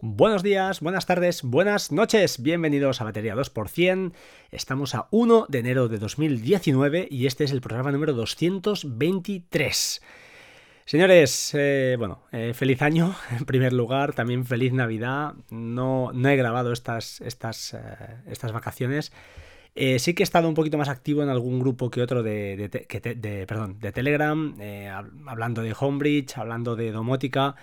Buenos días, buenas tardes, buenas noches, bienvenidos a Batería 2%. Estamos a 1 de enero de 2019 y este es el programa número 223. Señores, eh, bueno, eh, feliz año en primer lugar, también feliz Navidad. No, no he grabado estas, estas, eh, estas vacaciones. sí que he estado un poquito más activo en algún grupo que otro de, de, de Telegram, hablando de Homebridge, hablando de domótica.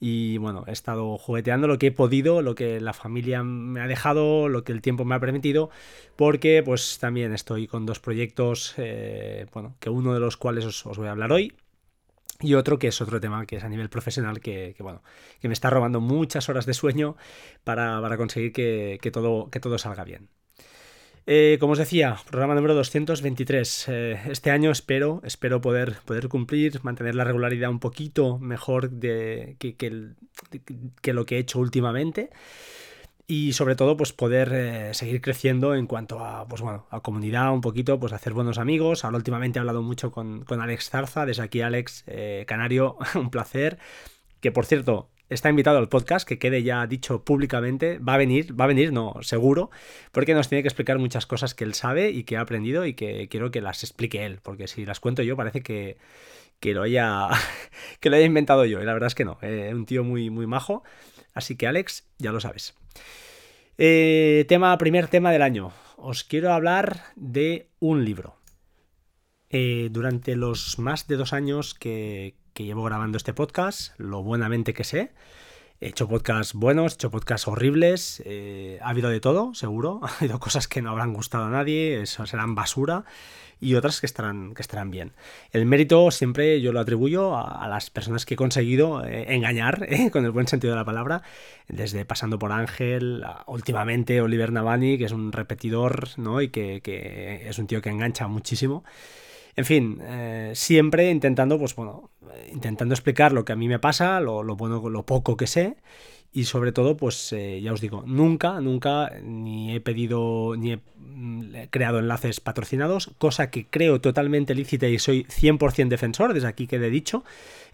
Y bueno, he estado jugueteando lo que he podido, lo que la familia me ha dejado, lo que el tiempo me ha permitido, porque pues también estoy con dos proyectos, eh, bueno, que uno de los cuales os, voy a hablar hoy, y otro que es otro tema que es a nivel profesional que, bueno que me está robando muchas horas de sueño para, conseguir que, todo, que todo salga bien. Eh, como os decía, programa número 223. Eh, este año espero, espero poder, poder cumplir, mantener la regularidad un poquito mejor de, que, lo que he hecho últimamente. Y sobre todo, pues poder eh, seguir creciendo en cuanto a, pues bueno, a comunidad, un poquito, pues hacer buenos amigos. Ahora últimamente he hablado mucho con, con Alex Zarza, desde aquí Alex Canario, un placer. Que por cierto, está invitado al podcast, que quede ya dicho públicamente, va a venir, va a venir, no, seguro, porque nos tiene que explicar muchas cosas que él sabe y que ha aprendido y que quiero que las explique él, porque si las cuento yo parece que, que lo haya que lo haya inventado yo, y la verdad es que no, eh, un tío muy, muy majo, así que Alex, ya lo sabes. Eh, tema, primer tema del año, os quiero hablar de un libro. Eh, durante los más de dos años que, que llevo grabando este podcast, lo buenamente que sé. He hecho podcasts buenos, he hecho podcasts horribles, eh, ha habido de todo, seguro. Ha habido cosas que no habrán gustado a nadie, eso serán basura, y otras que estarán, que estarán bien. El mérito siempre yo lo atribuyo a, las personas que he conseguido eh, engañar, eh, con el buen sentido de la palabra, desde pasando por Ángel, últimamente Oliver Navani, que es un repetidor, ¿no? Y que, que es un tío que engancha muchísimo. En fin, eh, siempre intentando, pues bueno, intentando explicar lo que a mí me pasa, lo, lo bueno, lo poco que sé. Y sobre todo, pues eh, ya os digo, nunca, nunca ni he pedido ni he mm, creado enlaces patrocinados, cosa que creo totalmente lícita y soy 100% defensor, desde aquí quede dicho,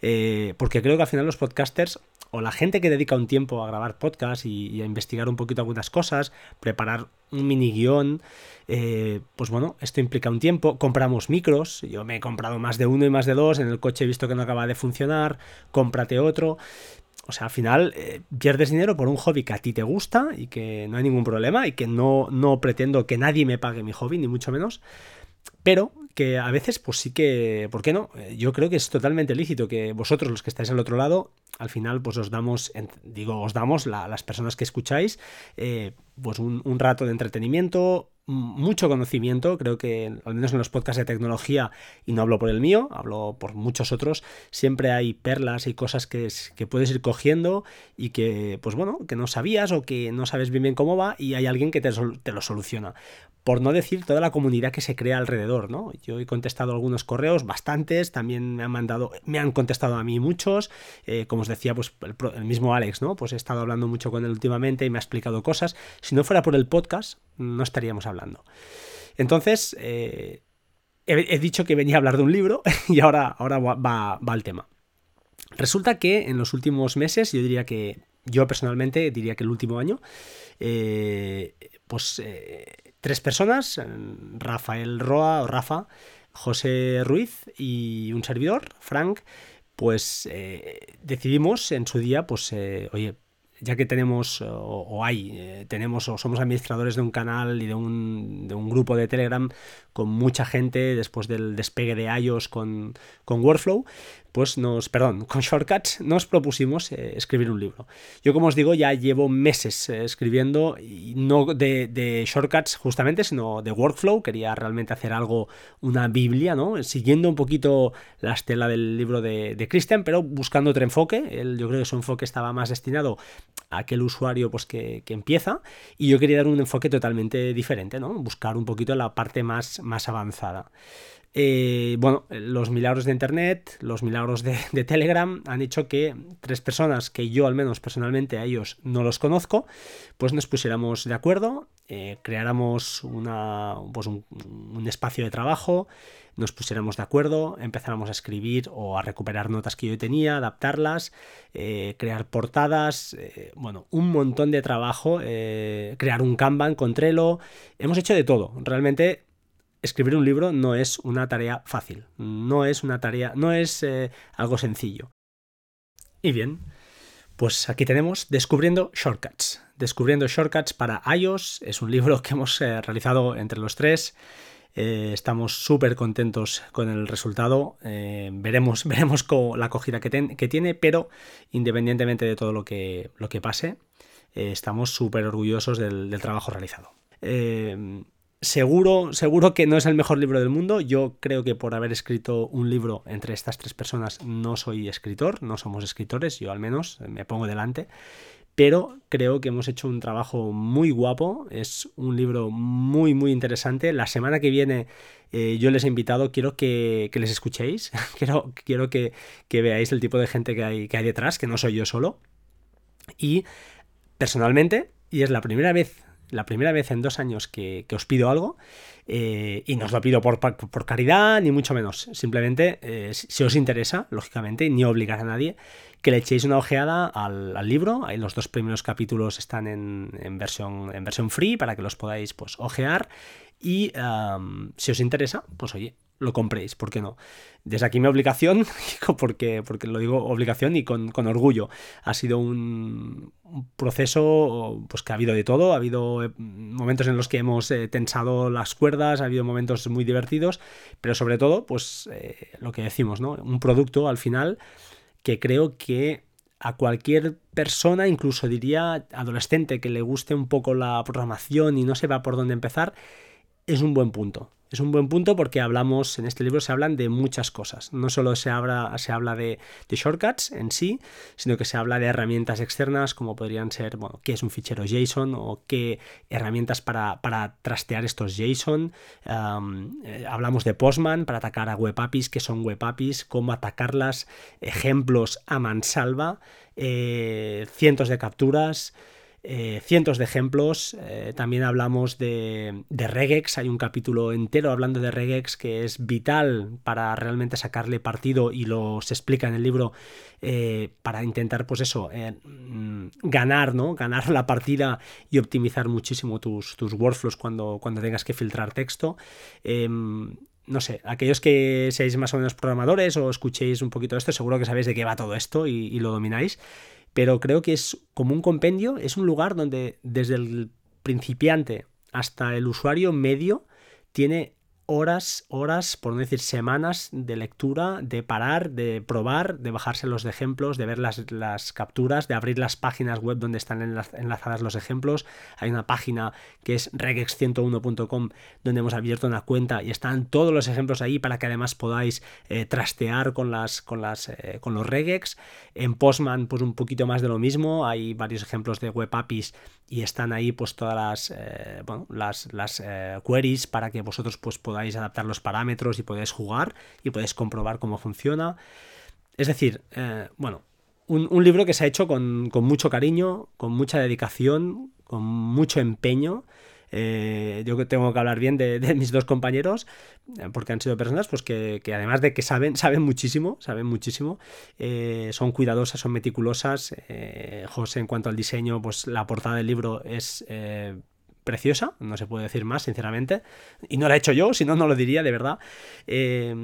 eh, porque creo que al final los podcasters o la gente que dedica un tiempo a grabar podcast y, a investigar un poquito algunas cosas, preparar un mini guion, eh, pues bueno, esto implica un tiempo. Compramos micros, yo me he comprado más de uno y más de dos, en el coche he visto que no acaba de funcionar, cómprate otro. O sea, al final eh, pierdes dinero por un hobby que a ti te gusta y que no hay ningún problema y que no, no pretendo que nadie me pague mi hobby, ni mucho menos. Pero que a veces, pues sí que, ¿por qué no? Eh, yo creo que es totalmente lícito que vosotros, los que estáis al otro lado, al final, pues os damos, digo, os damos, las personas que escucháis, eh, pues un, un, rato de entretenimiento, mucho conocimiento, creo que al menos en los podcasts de tecnología, y no hablo por el mío, hablo por muchos otros, siempre hay perlas y cosas que, que puedes ir cogiendo y que, pues bueno, que no sabías o que no sabes bien bien cómo va y hay alguien que te, te lo soluciona por no decir toda la comunidad que se crea alrededor, ¿no? Yo he contestado algunos correos, bastantes, también me han mandado, me han contestado a mí muchos, eh, como os decía, pues el, mismo Alex, ¿no? Pues he estado hablando mucho con él últimamente y me ha explicado cosas. Si no fuera por el podcast, no estaríamos hablando. Entonces, eh, he, dicho que venía a hablar de un libro y ahora, ahora va, va, al tema. Resulta que en los últimos meses, yo diría que, yo personalmente diría que el último año, eh, pues tres personas, Rafael Roa o Rafa, José Ruiz y un servidor, Frank, pues eh, decidimos en su día, pues, eh, oye, ya que tenemos o, hay, eh, tenemos o somos administradores de un canal y de un, de un, grupo de Telegram con mucha gente después del despegue de iOS con, con Workflow, pues nos, perdón, con Shortcuts nos propusimos eh, escribir un libro. Yo como os digo ya llevo meses eh, escribiendo no de, Shortcuts justamente, sino de Workflow, quería realmente hacer algo, una Biblia, ¿no? Siguiendo un poquito la estela del libro de, de Christian, pero buscando otro enfoque, Él, yo creo que su enfoque estaba más destinado a aquel usuario pues, que, que empieza y yo quería dar un enfoque totalmente diferente, ¿no? Buscar un poquito la parte más, más avanzada. Eh, bueno, los milagros de Internet, los milagros de, Telegram han hecho que tres personas que yo al menos personalmente a ellos no los conozco, pues nos pusiéramos de acuerdo, eh, creáramos una, pues un, espacio de trabajo, nos pusiéramos de acuerdo, empezáramos a escribir o a recuperar notas que yo tenía, adaptarlas, eh, crear portadas, bueno, un montón de trabajo, crear un Kanban con Trello, hemos hecho de todo, realmente escribir un libro no es una tarea fácil, no es una tarea, no es eh, algo sencillo. Y bien, pues aquí tenemos Descubriendo Shortcuts. Descubriendo Shortcuts para iOS es un libro que hemos eh, realizado entre los tres. Eh, estamos súper contentos con el resultado. veremos, veremos la acogida que, tiene, pero independientemente de todo lo que, lo que pase, estamos súper orgullosos del, del, trabajo realizado. Seguro, seguro que no es el mejor libro del mundo. Yo creo que por haber escrito un libro entre estas tres personas no soy escritor, no somos escritores, yo al menos me pongo delante. Pero creo que hemos hecho un trabajo muy guapo, es un libro muy muy interesante. La semana que viene eh, yo les he invitado, quiero que, les escuchéis, quiero, quiero que, que, veáis el tipo de gente que hay, que hay detrás, que no soy yo solo. Y personalmente, y es la primera vez la primera vez en dos años que, os pido algo, eh, y no os lo pido por, por, caridad, ni mucho menos. Simplemente, eh, si os interesa, lógicamente, ni obligar a nadie, que le echéis una ojeada al, libro. Los dos primeros capítulos están en, versión, en versión free para que los podáis pues, ojear. Y si os interesa, pues oye, lo compréis, ¿por qué no? Desde aquí mi obligación, porque, porque lo digo obligación y con, orgullo, ha sido un, proceso pues que ha habido de todo, ha habido eh, momentos en los que hemos eh, tensado las cuerdas, ha habido momentos muy divertidos, pero sobre todo, pues eh, lo que decimos, ¿no? Un producto al final que creo que a cualquier persona, incluso diría adolescente, que le guste un poco la programación y no sepa por dónde empezar, es un buen punto. Es un buen punto porque hablamos, en este libro se hablan de muchas cosas. No solo se habla, se habla de, shortcuts en sí, sino que se habla de herramientas externas como podrían ser, bueno, qué es un fichero JSON o qué herramientas para, trastear estos JSON. Eh, hablamos de Postman para atacar a web APIs, qué son web APIs, cómo atacarlas, ejemplos a mansalva, eh, cientos de capturas. Eh, cientos de ejemplos. Eh, también hablamos de, regex. Hay un capítulo entero hablando de regex que es vital para realmente sacarle partido y lo se explica en el libro eh, para intentar, pues eso, mm, ganar, ¿no? Ganar la partida y optimizar muchísimo tus, tus workflows cuando, cuando tengas que filtrar texto em, no sé, aquellos que seáis más o menos programadores o escuchéis un poquito esto, seguro que sabéis de qué va todo esto y lo domináis pero creo que es como un compendio, es un lugar donde desde el principiante hasta el usuario medio tiene horas, horas, por no decir semanas de lectura, de parar, de probar, de bajarse los ejemplos, de ver las, capturas, de abrir las páginas web donde están enlazadas los ejemplos. Hay una página que es regex101.com donde hemos abierto una cuenta y están todos los ejemplos ahí para que además podáis eh, trastear con, eh, con los regex. En Postman, pues un poquito más de lo mismo. Hay varios ejemplos de web APIs y están ahí pues todas las, eh, las, las queries para que vosotros pues podáis adaptar los parámetros y podéis jugar y podéis comprobar cómo funciona. Es decir, eh, bueno, un, libro que se ha hecho con, mucho cariño, con mucha dedicación, con mucho empeño. Eh, yo tengo que hablar bien de, mis dos compañeros, eh, porque han sido personas pues, que, además de que saben, saben muchísimo, saben muchísimo, son cuidadosas, son meticulosas. José, en cuanto al diseño, pues la portada del libro es preciosa, no se puede decir más, sinceramente. Y no la he hecho yo, si no, no lo diría, de verdad. Eh,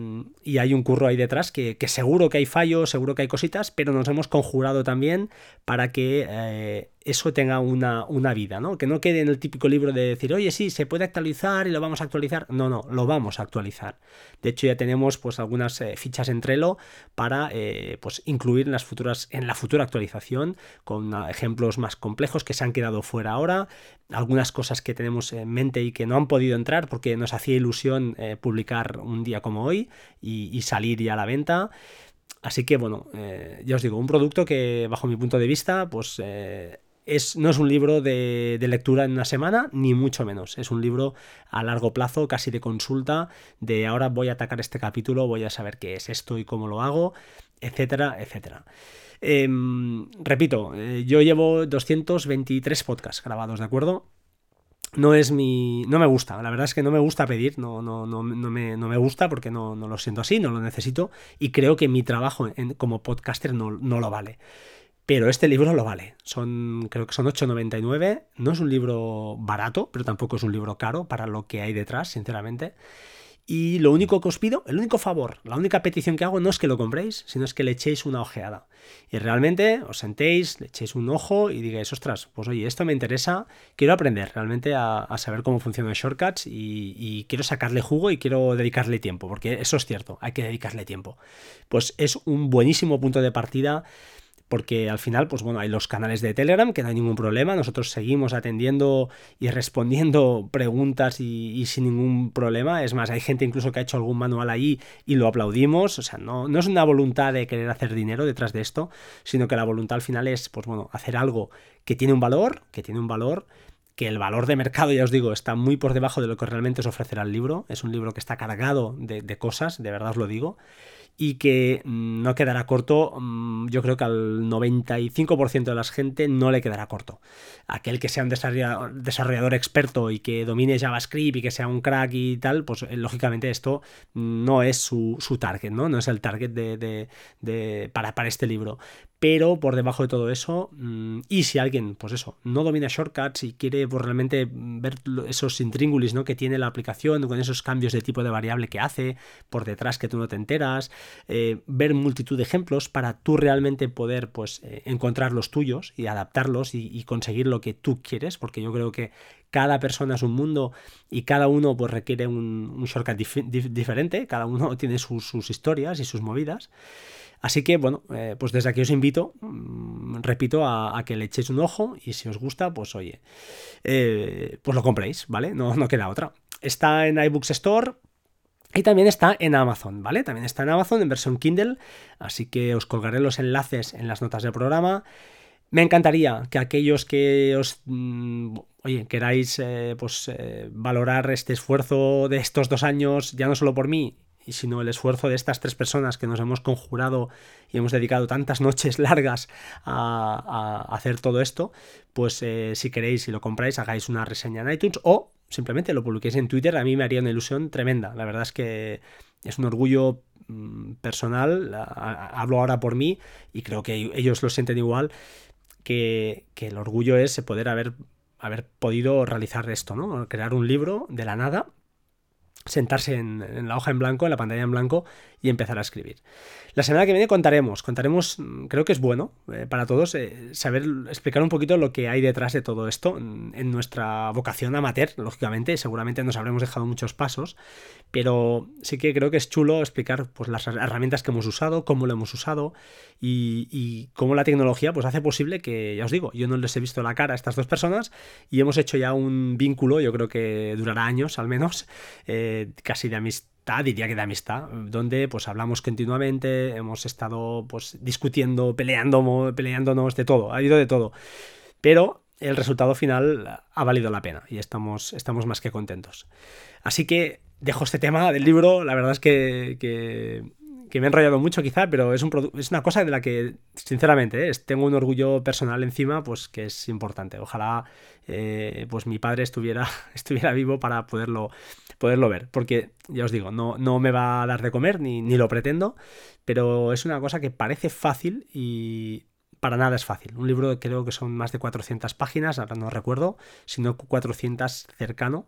y hay un curro ahí detrás que, seguro que hay fallos, seguro que hay cositas, pero nos hemos conjurado también para que eh, eso tenga una, una, vida, ¿no? Que no quede en el típico libro de decir, oye, sí, se puede actualizar y lo vamos a actualizar. No, no, lo vamos a actualizar. De hecho, ya tenemos pues algunas eh, fichas en Trello para eh, pues, incluir en las futuras, en la futura actualización, con ah, ejemplos más complejos que se han quedado fuera ahora, algunas cosas que tenemos en mente y que no han podido entrar porque nos hacía ilusión eh, publicar un día como hoy y, y salir ya a la venta. Así que bueno, ya os digo, un producto que bajo mi punto de vista, pues es, no es un libro de, lectura en una semana, ni mucho menos. Es un libro a largo plazo, casi de consulta, de ahora voy a atacar este capítulo, voy a saber qué es esto y cómo lo hago, etcétera, etcétera. Em, repito, eh, yo llevo 223 podcasts grabados, ¿de acuerdo? no es mi. No me gusta. La verdad es que no me gusta pedir. No, no, no, no, me, no me, gusta porque no, lo siento así, no lo necesito. Y creo que mi trabajo como podcaster no, lo vale. Pero este libro lo vale. Son, creo que son 8,99. No es un libro barato, pero tampoco es un libro caro para lo que hay detrás, sinceramente. Y lo único que os pido, el único favor, la única petición que hago no es que lo compréis, sino es que le echéis una ojeada. Y realmente os sentéis, le echéis un ojo y digáis, ostras, pues oye, esto me interesa, quiero aprender realmente a, saber cómo funcionan shortcuts y, quiero sacarle jugo y quiero dedicarle tiempo, porque eso es cierto, hay que dedicarle tiempo. Pues es un buenísimo punto de partida porque al final, pues bueno, hay los canales de Telegram, que no hay ningún problema, nosotros seguimos atendiendo y respondiendo preguntas y, sin ningún problema, es más, hay gente incluso que ha hecho algún manual ahí y lo aplaudimos, o sea, no, no es una voluntad de querer hacer dinero detrás de esto, sino que la voluntad al final es, pues bueno, hacer algo que tiene un valor, que tiene un valor que el valor de mercado, ya os digo, está muy por debajo de lo que realmente os ofrecerá el libro. Es un libro que está cargado de, de cosas, de verdad os lo digo y que mm, no quedará corto, mm, yo creo que al 95% de la gente no le quedará corto. Aquel que sea un desarrollador experto y que domine JavaScript y que sea un crack y tal, pues eh, lógicamente esto no es su, target, ¿no? No es el target de, para, para este libro pero por debajo de todo eso, mm, y si alguien, pues eso, no domina shortcuts y quiere pues, realmente ver esos intríngulis ¿no? que tiene la aplicación con esos cambios de tipo de variable que hace por detrás que tú no te enteras, eh, ver multitud de ejemplos para tú realmente poder pues eh, encontrar los tuyos y adaptarlos y, conseguir lo que tú quieres, porque yo creo que cada persona es un mundo y cada uno pues requiere un, shortcut diferente, cada uno tiene sus historias y sus movidas. Así que, bueno, eh, pues desde aquí os invito, mm, repito, a, que le echéis un ojo y si os gusta, pues oye, eh, pues lo compréis, ¿vale? No, queda otra. Está en iBooks Store, y también está en Amazon, ¿vale? También está en Amazon en versión Kindle, así que os colgaré los enlaces en las notas del programa. Me encantaría que aquellos que os, mm, oye, queráis eh, pues, valorar este esfuerzo de estos dos años, ya no solo por mí, y sino el esfuerzo de estas tres personas que nos hemos conjurado y hemos dedicado tantas noches largas a, hacer todo esto, pues eh, si queréis, si lo compráis, hagáis una reseña en iTunes o simplemente lo publiquéis en Twitter, a mí me haría una ilusión tremenda. La verdad es que es un orgullo mm, personal, hablo ahora por mí y creo que ellos lo sienten igual, que, que el orgullo es poder haber, haber podido realizar esto, ¿no? Crear un libro de la nada sentarse en, la hoja en blanco, en la pantalla en blanco y empezar a escribir. La semana que viene contaremos, contaremos, mm, creo que es bueno eh, para todos eh, saber explicar un poquito lo que hay detrás de todo esto mm, en nuestra vocación amateur, lógicamente, seguramente nos habremos dejado muchos pasos, pero sí que creo que es chulo explicar pues, las herramientas que hemos usado, cómo lo hemos usado y, cómo la tecnología pues, hace posible que, ya os digo, yo no les he visto la cara a estas dos personas y hemos hecho ya un vínculo, yo creo que durará años al menos, eh, casi de amistad diría que de amistad, donde pues hablamos continuamente, hemos estado pues discutiendo, peleando, peleándonos de todo, ha habido de todo. Pero el resultado final ha valido la pena y estamos, estamos más que contentos. Así que dejo este tema del libro, la verdad es que, me he enrollado mucho quizá, pero es, un es una cosa de la que, sinceramente, ¿eh? tengo un orgullo personal encima, pues que es importante. Ojalá eh, pues mi padre estuviera, estuviera vivo para poderlo, poderlo ver, porque ya os digo, no, no me va a dar de comer, ni, ni lo pretendo, pero es una cosa que parece fácil y para nada es fácil. Un libro creo que son más de 400 páginas, ahora no recuerdo, sino 400 cercano.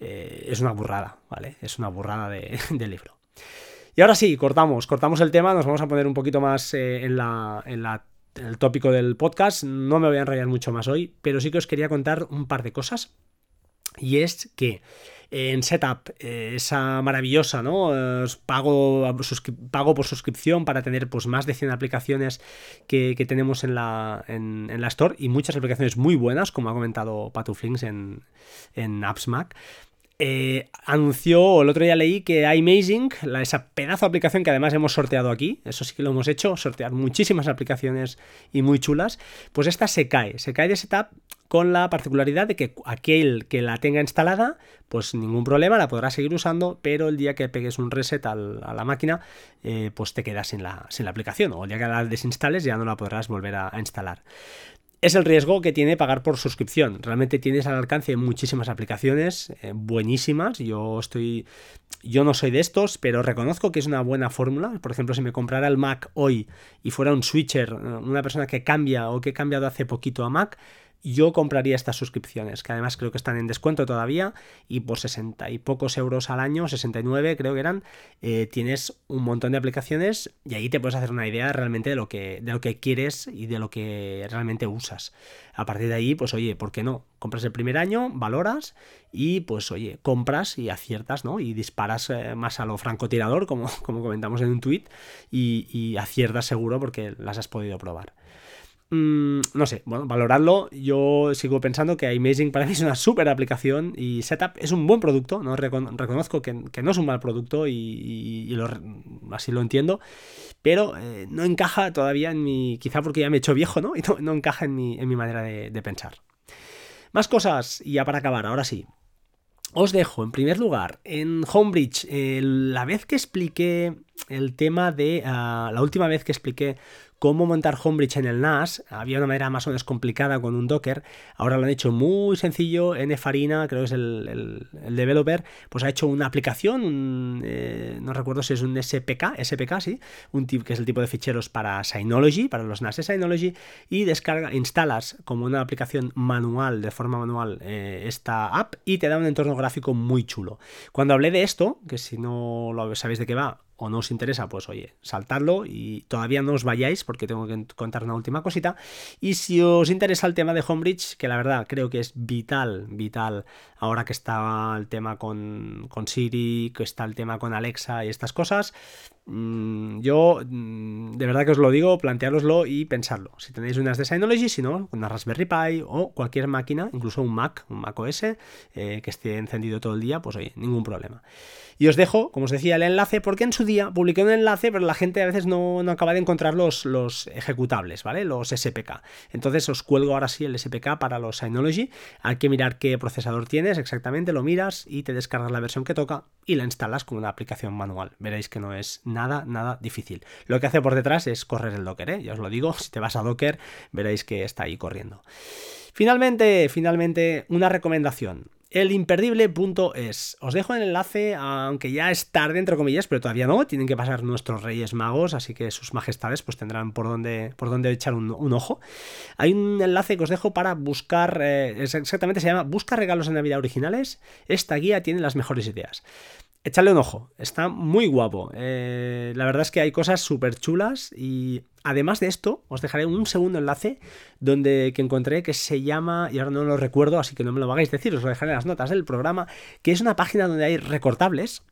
Eh, es una burrada, ¿vale? Es una burrada de, libro. Y ahora sí, cortamos, cortamos el tema, nos vamos a poner un poquito más eh, en, la, en, el tópico del podcast. No me voy a enrollar mucho más hoy, pero sí que os quería contar un par de cosas. Y es que en Setup, eh, esa maravillosa, ¿no? pago, pago por suscripción para tener pues, más de 100 aplicaciones que, tenemos en la, en, la Store y muchas aplicaciones muy buenas, como ha comentado Patuflinks en, en Apps Mac. Eh, anunció, el otro día leí que iMazing, la, esa pedazo de aplicación que además hemos sorteado aquí, eso sí que lo hemos hecho, sortear muchísimas aplicaciones y muy chulas, pues esta se cae, se cae de setup con la particularidad de que aquel que la tenga instalada, pues ningún problema, la podrá seguir usando, pero el día que pegues un reset a la máquina, eh, pues te quedas sin la, sin la aplicación, o el día que la desinstales ya no la podrás volver a instalar es el riesgo que tiene pagar por suscripción. Realmente tienes al alcance muchísimas aplicaciones eh, buenísimas. Yo estoy. Yo no soy de estos, pero reconozco que es una buena fórmula. Por ejemplo, si me comprara el Mac hoy y fuera un switcher, eh, una persona que cambia o que he cambiado hace poquito a Mac, yo compraría estas suscripciones, que además creo que están en descuento todavía, y por 60 y pocos euros al año, 69 creo que eran, eh, tienes un montón de aplicaciones y ahí te puedes hacer una idea realmente de lo, que, de lo que quieres y de lo que realmente usas. A partir de ahí, pues oye, ¿por qué no? Compras el primer año, valoras y pues oye, compras y aciertas, ¿no? Y disparas eh, más a lo francotirador, como, como comentamos en un tweet, y, y aciertas seguro porque las has podido probar. Mm, no sé, bueno, valoradlo. Yo sigo pensando que Amazing para mí es una súper aplicación y Setup es un buen producto. ¿no? reconozco que, no es un mal producto y, así lo entiendo, pero eh, no encaja todavía en mi. Quizá porque ya me he hecho viejo, ¿no? Y no, encaja en mi, en mi manera de, pensar. Más cosas, y ya para acabar, ahora sí. Os dejo, en primer lugar, en Homebridge, la vez que expliqué el tema de. Ah, la última vez que expliqué cómo montar Homebridge en el NAS. Había una manera más o menos complicada con un Docker. Ahora lo han hecho muy sencillo. Farina, creo que es el, developer, pues ha hecho una aplicación. Eh, no recuerdo si es un SPK, SPK, sí. Un tip que es el tipo de ficheros para Synology, para los NAS de Synology. Y descarga, instalas como una aplicación manual, de forma manual, eh, esta app y te da un entorno gráfico muy chulo. Cuando hablé de esto, que si no lo sabéis de qué va, o no os interesa, pues oye, saltadlo y todavía no os vayáis porque tengo que contar una última cosita. Y si os interesa el tema de Homebridge, que la verdad creo que es vital, vital, ahora que está el tema con, con Siri, que está el tema con Alexa y estas cosas, yo, mm, de verdad que os lo digo, planteároslo y pensarlo. Si tenéis unas de Synology, si no, una Raspberry Pi o cualquier máquina, incluso un Mac, un Mac OS, eh, que esté encendido todo el día, pues oye, ningún problema. Y os dejo, como os decía, el enlace, porque en su día publiqué un enlace, pero la gente a veces no, acaba de encontrar los, los, ejecutables, ¿vale? Los SPK. Entonces os cuelgo ahora sí el SPK para los Synology. Hay que mirar qué procesador tienes exactamente, lo miras y te descargas la versión que toca y la instalas con una aplicación manual. Veréis que no es nada, nada difícil. Lo que hace por detrás es correr el Docker, ¿eh? ya os lo digo, si te vas a Docker veréis que está ahí corriendo. Finalmente, finalmente, una recomendación elimperdible.es. Os dejo el enlace, aunque ya es tarde, comillas, pero todavía no, tienen que pasar nuestros Reyes Magos, así que sus majestades pues tendrán por dónde, por dónde echar un, ojo. Hay un enlace que os dejo para buscar, eh, exactamente se llama Busca regalos de Navidad originales. Esta guía tiene las mejores ideas. Echadle un ojo, está muy guapo. Eh, la verdad es que hay cosas súper chulas y además de esto, os dejaré un segundo enlace donde que encontré que se llama, y ahora no lo recuerdo, así que no me lo hagáis decir, os lo dejaré en las notas del programa, que es una página donde hay recortables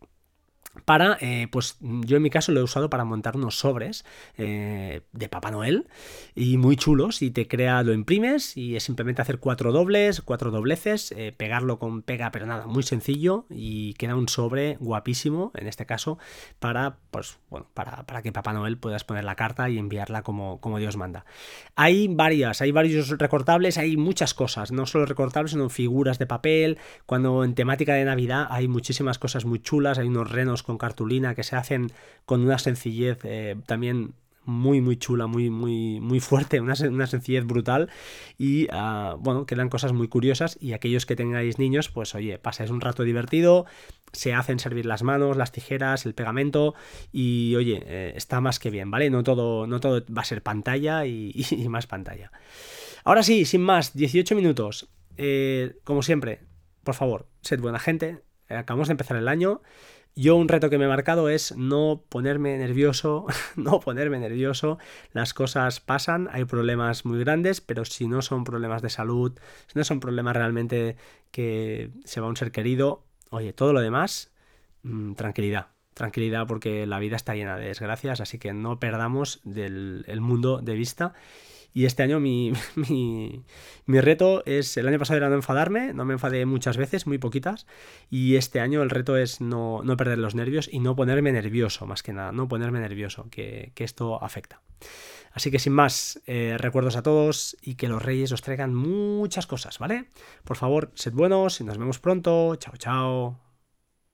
para, eh, pues yo en mi caso lo he usado para montar unos sobres eh, de Papá Noel y muy chulos y te crea, lo imprimes y es simplemente hacer cuatro dobles, cuatro dobleces, eh, pegarlo con pega pero nada, muy sencillo y queda un sobre guapísimo en este caso para, pues bueno, para, para que Papá Noel puedas poner la carta y enviarla como, como Dios manda. Hay varias, hay varios recortables, hay muchas cosas, no solo recortables, sino figuras de papel, cuando en temática de Navidad hay muchísimas cosas muy chulas, hay unos renos con cartulina que se hacen con una sencillez eh, también muy muy chula, muy muy muy fuerte, una, sencillez brutal y ah, bueno, quedan cosas muy curiosas y aquellos que tengáis niños, pues oye, pasáis un rato divertido, se hacen servir las manos, las tijeras, el pegamento y oye, eh, está más que bien, ¿vale? No todo, no todo va a ser pantalla y, más pantalla. Ahora sí, sin más, 18 minutos. Eh, como siempre, por favor, sed buena gente. acabamos de empezar el año. Yo un reto que me he marcado es no ponerme nervioso, no ponerme nervioso. Las cosas pasan, hay problemas muy grandes, pero si no son problemas de salud, si no son problemas realmente que se va un ser querido, oye, todo lo demás, mm, tranquilidad. Tranquilidad porque la vida está llena de desgracias, así que no perdamos del, el mundo de vista Y este año mi, mi, mi, reto es, el año pasado era no enfadarme, no me enfadé muchas veces, muy poquitas, y este año el reto es no, no perder los nervios y no ponerme nervioso, más que nada, no ponerme nervioso, que, que esto afecta. Así que sin más, eh, recuerdos a todos y que los reyes os traigan muchas cosas, ¿vale? Por favor, sed buenos y nos vemos pronto. Chao, chao.